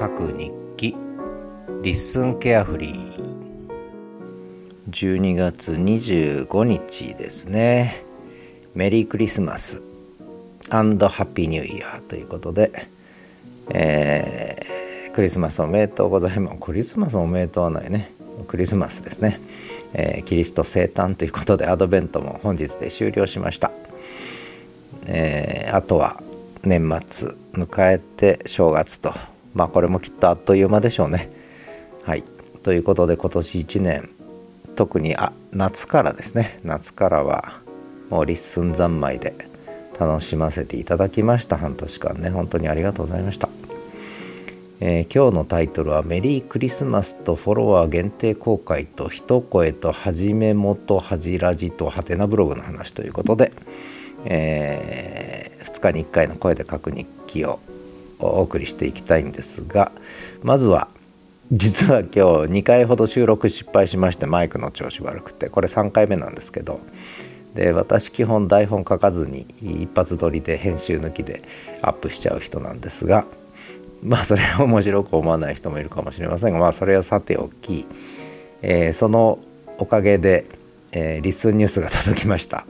書く日記。リッスンケアフリー。12月25日ですね。メリークリスマス。ハッピーニューイヤー。ということで、えー、クリスマスおめでとうございます。クリスマスおめでとうはないね。クリスマスですね、えー、キリスト生誕ということでアドベントも本日で終了しました、えー、あとは年末迎えて正月とまあこれもきっとあっという間でしょうね。はいということで今年1年特にあ夏からですね夏からはもう立寸三昧で楽しませていただきました半年間ね本当にありがとうございました。えー、今日のタイトルは「メリークリスマスとフォロワー限定公開と一声とはじめもとはじらじとはてなブログの話」ということで、えー、2日に1回の声で書く日記をお送りしていきたいんですがまずは実は今日2回ほど収録失敗しましてマイクの調子悪くてこれ3回目なんですけどで私基本台本書かずに一発撮りで編集抜きでアップしちゃう人なんですがまあそれは面白く思わない人もいるかもしれませんがまあそれはさておき、えー、そのおかげで、えー、リスンニュースが届きました。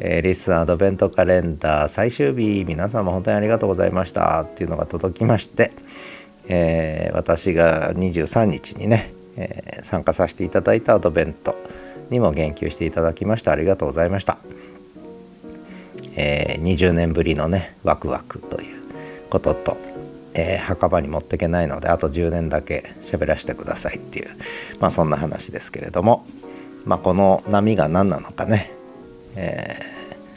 えー、リスンアドベントカレンダー最終日皆様本当にありがとうございましたっていうのが届きまして、えー、私が23日にね、えー、参加させていただいたアドベントにも言及していただきましてありがとうございました、えー、20年ぶりのねワクワクということと、えー、墓場に持っていけないのであと10年だけ喋らせてくださいっていうまあそんな話ですけれどもまあこの波が何なのかねえ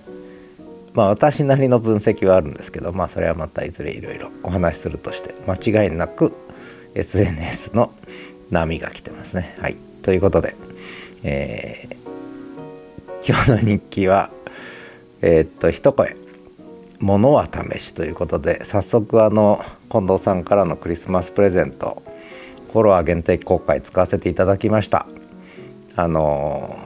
ー、まあ私なりの分析はあるんですけどまあそれはまたいずれいろいろお話しするとして間違いなく SNS の波が来てますね。はいということで、えー、今日の日記はえー、っと一声「ものは試し」ということで早速あの近藤さんからのクリスマスプレゼントフォロワー限定公開使わせていただきました。あの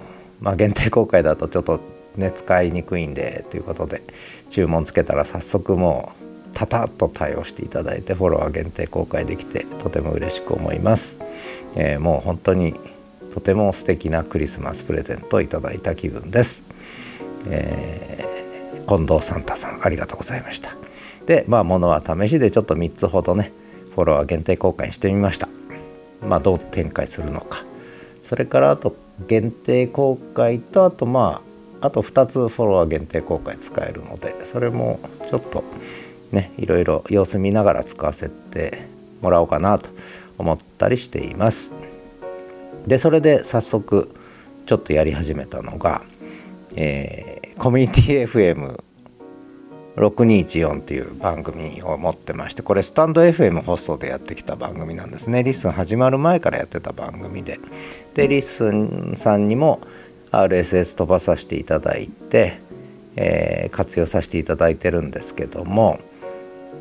まあ、限定公開だとちょっとね、使いにくいんでということで注文つけたら早速もうタタッと対応していただいてフォロワー限定公開できてとても嬉しく思います、えー、もう本当にとても素敵なクリスマスプレゼントをいただいた気分です、えー、近藤サンタさんありがとうございました。でまあものは試しでちょっと3つほどねフォロワー限定公開してみました。まあどう展開するのか。それからあと限定公開とあとまああと2つフォロワー限定公開使えるのでそれもちょっとねいろいろ様子見ながら使わせてもらおうかなと思ったりしています。でそれで早速ちょっとやり始めたのが、えー、コミュニティ FM6214 っていう番組を持ってましてこれスタンド FM 放送でやってきた番組なんですね。リッスン始まる前からやってた番組で。でリッスンさんにも RSS 飛ばさせていただいて、えー、活用させていただいてるんですけども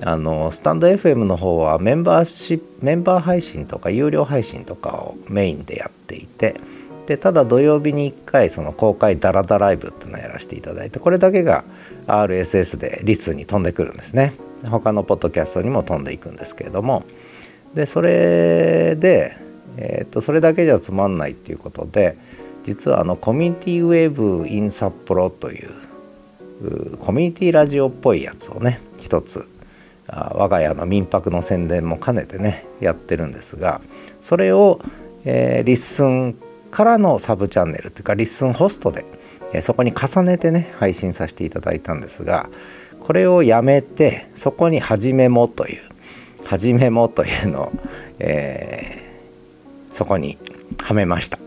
あのスタンド FM の方はメンバーシメンバー配信とか有料配信とかをメインでやっていてでただ土曜日に1回その公開ダラダライブっていうのをやらせていただいてこれだけが RSS でリスに飛んでくるんですね。他のポッドキャストにも飛んでいくんですけれどもでそれで、えー、とそれだけじゃつまんないっていうことで実はあのコミュニティウェーブ in 札幌というコミュニティラジオっぽいやつをね一つ我が家の民泊の宣伝も兼ねてねやってるんですがそれを、えー、リッスンからのサブチャンネルというかリッスンホストで、えー、そこに重ねてね配信させていただいたんですがこれをやめてそこに「はぢめも」という「はぢめも」というのを、えー、そこにはめました。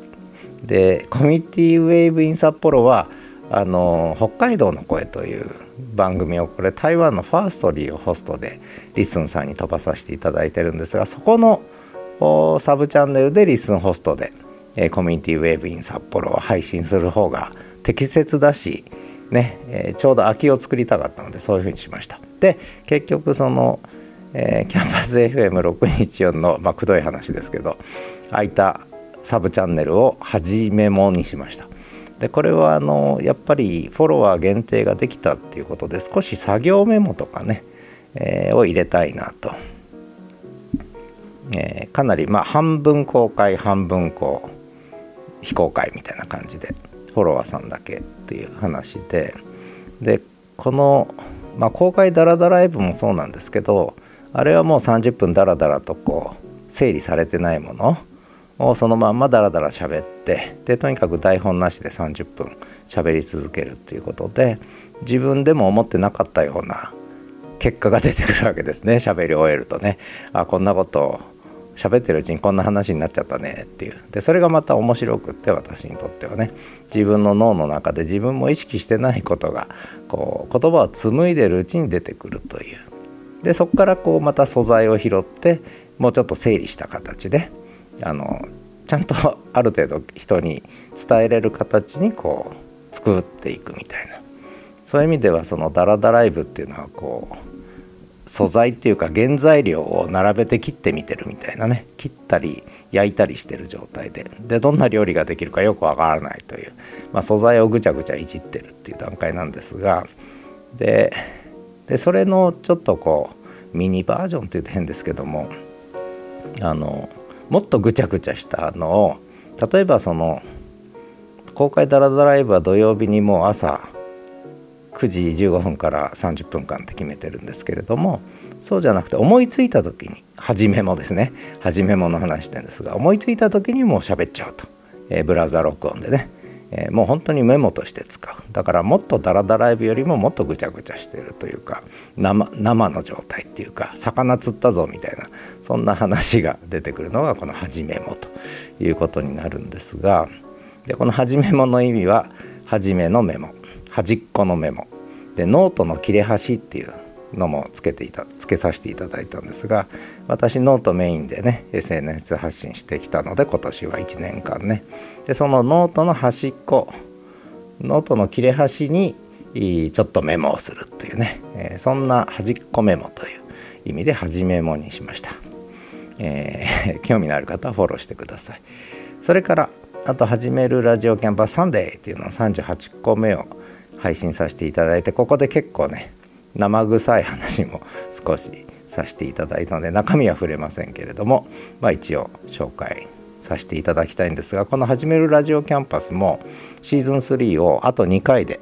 でコミュニティウェーブイン札幌はあの北海道の声という番組をこれ台湾の Firstory をホストでリスンさんに飛ばさせていただいてるんですがそこのサブチャンネルでリスンホストで、えコミュニティウェーブイン札幌を配信する方が適切だし、ねえちょうど空きを作りたかったのでそういうふうにしました。で結局その、えー、キャンパス FM614 の、まあ、くどい話ですけど空いたサブチャンネルをはじめもにしました。でこれはあのやっぱりフォロワー限定ができたっていうことで少し作業メモとかね、えー、を入れたいなと。えー、かなりまあ半分公開半分こう非公開みたいな感じでフォロワーさんだけっていう話で。でこの、まあ、公開ダラダライブもそうなんですけどあれはもう30分ダラダラとこう整理されてないものをそのまんまダラダラ喋ってでとにかく台本なしで30分喋り続けるっていうことで自分でも思ってなかったような結果が出てくるわけですね。喋り終えるとね。あこんなこと喋ってるうちにこんな話になっちゃったね。っていう。でそれがまた面白くって私にとってはね。自分の脳の中で自分も意識してないことがこう言葉を紡いでるうちに出てくるという。でそこからこうまた素材を拾ってもうちょっと整理した形であのちゃんと ある程度人に伝えれる形にこう作っていくみたいな。そういう意味ではそのダラダライブっていうのはこう素材っていうか原材料を並べて切ってみてるみたいなね。切ったり焼いたりしてる状態で。でどんな料理ができるかよくわからないという、まあ、素材をぐちゃぐちゃいじってるっていう段階なんですが。ででそれのちょっとこうミニバージョンって言うと変ですけども。あのもっとぐちゃぐちゃしたのを例えばその公開ダラダライブは土曜日にもう朝9時15分から30分間って決めてるんですけれどもそうじゃなくて思いついた時に初めもですね初めもの話してるんですが思いついた時にもう喋っちゃうと、えー、ブラウザ録音でね、えー、もう本当にメモとして使う。だからもっとダラダライブよりももっとぐちゃぐちゃしてるというか生の状態っていうか魚釣ったぞみたいな そんな話が出てくるのがこの「はぢめも」ということになるんですがでこの「はぢめも」の意味は「初めのメモ」端っこのメモ。でノートの切れ端っていうのもつけていたつけさせていただいたんですが私ノートメインでね SNS 発信してきたので今年は1年間ね。でそのノートの端っこノートの切れ端にちょっとメモをするっていうね、え、そんな端っこメモという意味で端メモにしました、えー、興味のある方はフォローしてください。それからあと始めるラジオキャンパスサンデーっていうのを38個目を配信させていただいてここで結構ね生臭い話も少しさせていただいたので中身は触れませんけれども、まあ、一応紹介させていただきたいんですがこの「始めるラジオキャンパス」もシーズン3をあと2回で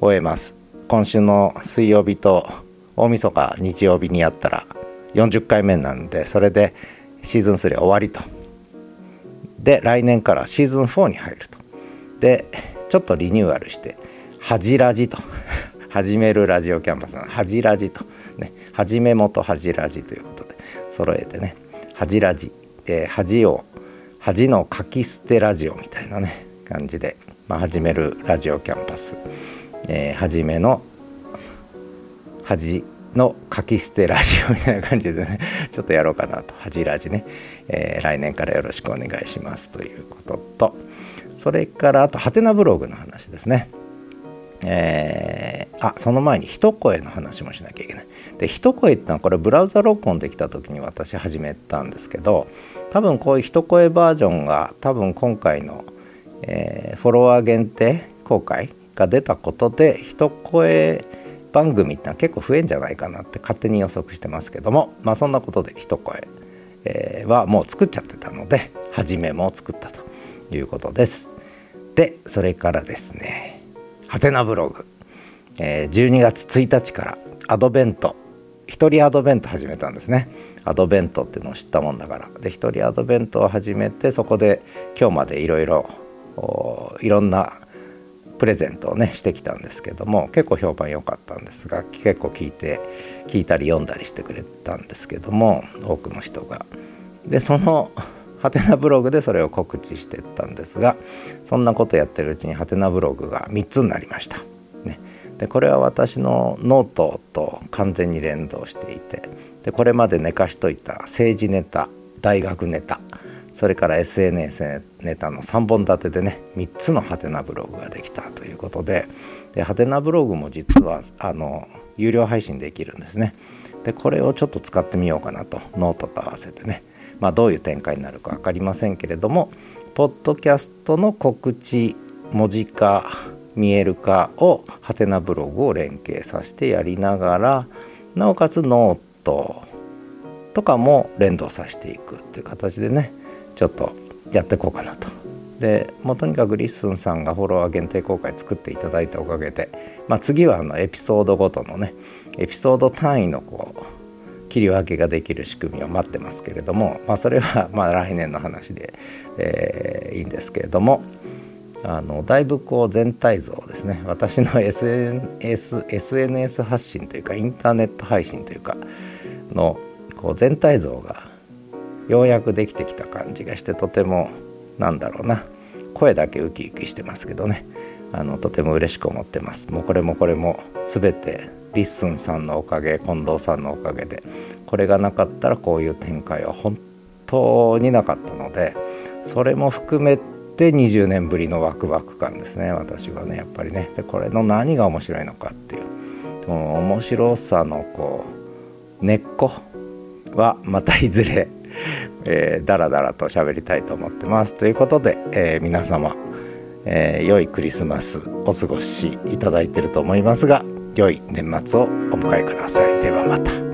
終えます。今週の水曜日と大晦日日曜日にやったら40回目なんでそれでシーズン3終わりと。で来年からシーズン4に入ると。でちょっとリニューアルしてはじラジと。始めるラジオキャンパスの。はじラジと。ね。始めもとはじラジということで揃えてね。はじラジ、えー、恥を恥の書き捨てラジオみたいなね。感じで、まあ、始めるラジオキャンパス、えー、始めの恥の書き捨てラジオみたいな感じでね。ちょっとやろうかなと。恥ラジね、えー、来年からよろしくお願いしますということと。それからあとハテナブログの話ですね。えー、あその前に一声の話もしなきゃいけない。で一声ってのはこれブラウザ録音できた時に私始めたんですけど多分こういう一声バージョンが多分今回の、えー、フォロワー限定公開が出たことで一声番組ってのは結構増えんじゃないかなって勝手に予測してますけどもまあそんなことで一声、えー、はもう作っちゃってたので初めも作ったということです。でそれからですねはてなブログ、えー、12月1日からアドベント。一人アドベント始めたんですね。アドベントっていうのを知ったもんだから。で一人アドベントを始めてそこで今日までいろいろいろんなプレゼントをねしてきたんですけども結構評判良かったんですが結構聞いて聞いたり読んだりしてくれたんですけども多くの人が。でそのハテナブログでそれを告知してったんですがそんなことやってるうちにハテナブログが3つになりました。ね、でこれは私のノートと完全に連動していてでこれまで寝かしといた政治ネタ大学ネタそれから SNS ネタの3本立てでね3つのハテナブログができたということででハテナブログも実はあの有料配信できるんですね。でこれをちょっと使ってみようかなとノートと合わせてねまあ、どういう展開になるか分かりませんけれどもポッドキャストの告知文字化見える化をハテナブログを連携させてやりながらなおかつノートとかも連動させていくっていう形でねちょっとやっていこうかなと。でもうとにかくリッスンさんがフォロワー限定公開作っていただいたおかげで、まあ、次はあのエピソードごとのねエピソード単位のこう切り分けができる仕組みを待ってますけれども、まあ、それはまあ来年の話で、えー、いいんですけれどもあのだいぶこう全体像ですね私の SNS, SNS 発信というかインターネット配信というかのこう全体像がようやくできてきた感じがしてとてもなんだろうな。声だけウキウキしてますけどね。あのとても嬉しく思ってます。もうこれもこれも全てリッスンさんのおかげ近藤さんのおかげでこれがなかったらこういう展開は本当になかったのでそれも含めて20年ぶりのワクワク感ですね私はねやっぱりねでこれの何が面白いのかっていう面白さのこう根っこはまたいずれ えー、だらだらと喋りたいと思ってます。ということで、えー、皆様、えー、良いクリスマスお過ごしいただいてると思いますが良い年末をお迎えください。ではまた。